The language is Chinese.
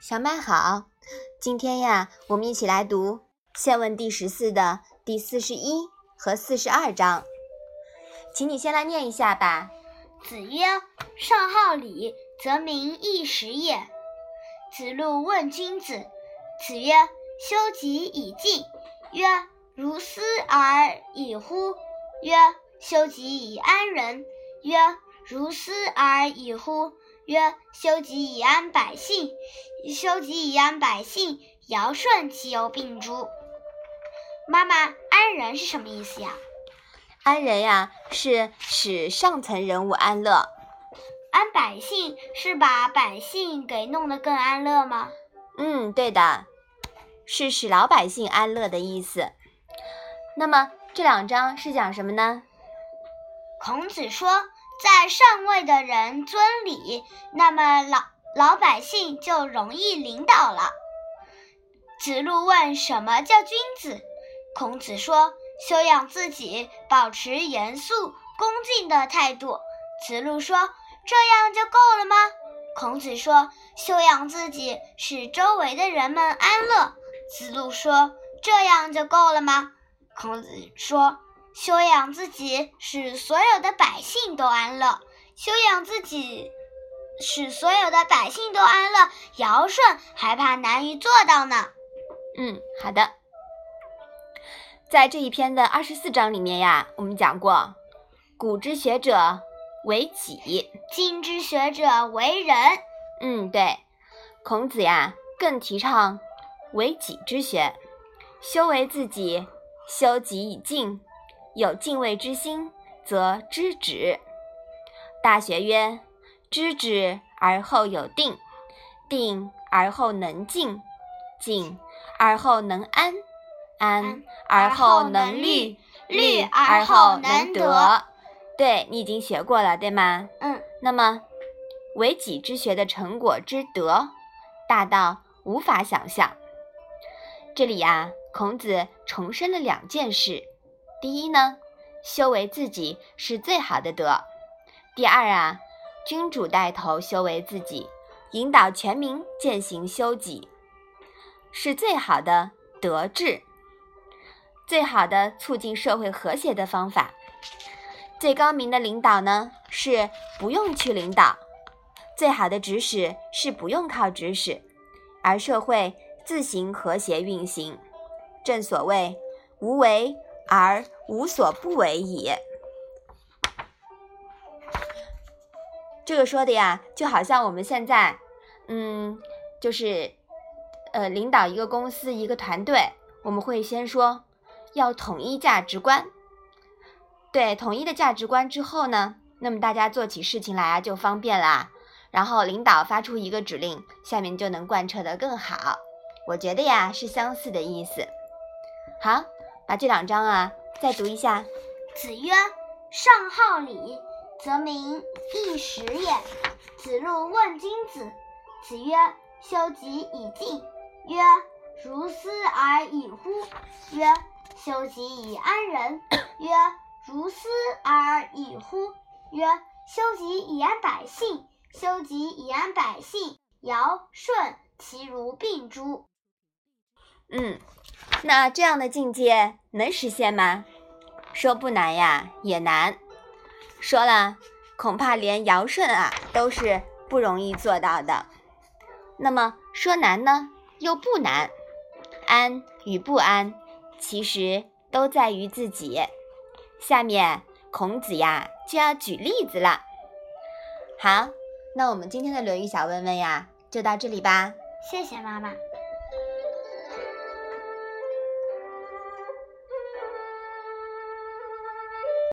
小麦好，今天呀，我们一起来读《宪问》第十四的第四十一和四十二章，请你先来念一下吧。子曰：“上好礼，则民易食也。”子路问君子。子曰：“修己以敬。”曰：“如斯而已乎？”曰：“修己以安人。”曰：“如斯而已乎？”曰：修己以安百姓，修己以安百姓，尧舜其犹并诸。妈妈，安人是什么意思呀？安人呀，是使上层人物安乐。安百姓是把百姓给弄得更安乐吗？嗯，对的，是使老百姓安乐的意思。那么这两章是讲什么呢？孔子说。在上位的人尊礼，那么老老百姓就容易领导了。子路问：“什么叫君子？”孔子说：“修养自己，保持严肃恭敬的态度。”子路说：“这样就够了吗？”孔子说：“修养自己，使周围的人们安乐。”子路说：“这样就够了吗？”孔子说。修养自己，使所有的百姓都安乐；修养自己，使所有的百姓都安乐。尧舜还怕难于做到呢。嗯，好的。在这一篇的二十四章里面呀，我们讲过，古之学者为己，今之学者为人。嗯，对。孔子呀，更提倡为己之学，修为自己，修己以敬。有敬畏之心，则知止。大学曰：知止而后有定，定而后能静，静而后能安，安而后能虑，虑而后能得。对你已经学过了，对吗？嗯。那么，为己之学的成果之德，大到无法想象。这里呀，孔子重申了两件事。第一呢，修为自己是最好的德；第二啊，君主带头修为自己，引导全民践行修己，是最好的德治，最好的促进社会和谐的方法。最高明的领导呢，是不用去领导；最好的指使是不用靠指使，而社会自行和谐运行。正所谓无为。而无所不为矣。这个说的呀，就好像我们现在，嗯，就是，呃，领导一个公司、一个团队，我们会先说要统一价值观。对，统一的价值观之后呢，那么大家做起事情来啊就方便啦。然后领导发出一个指令，下面就能贯彻的更好。我觉得呀，是相似的意思。好。把这两章啊再读一下。子曰：“上好礼，则民易食也。”子路问君子。子曰：“修己以敬。”曰：“如斯而已乎？”曰：“修己以安人。”曰：“如斯而已乎？”曰：“修己以安百姓。”修己以安百姓，尧舜其如病诸。嗯。那这样的境界能实现吗？说不难呀，也难。说了，恐怕连尧舜啊都是不容易做到的。那么说难呢，又不难。安与不安，其实都在于自己。下面孔子呀就要举例子了。好，那我们今天的《论语》小问问呀，就到这里吧。谢谢妈妈。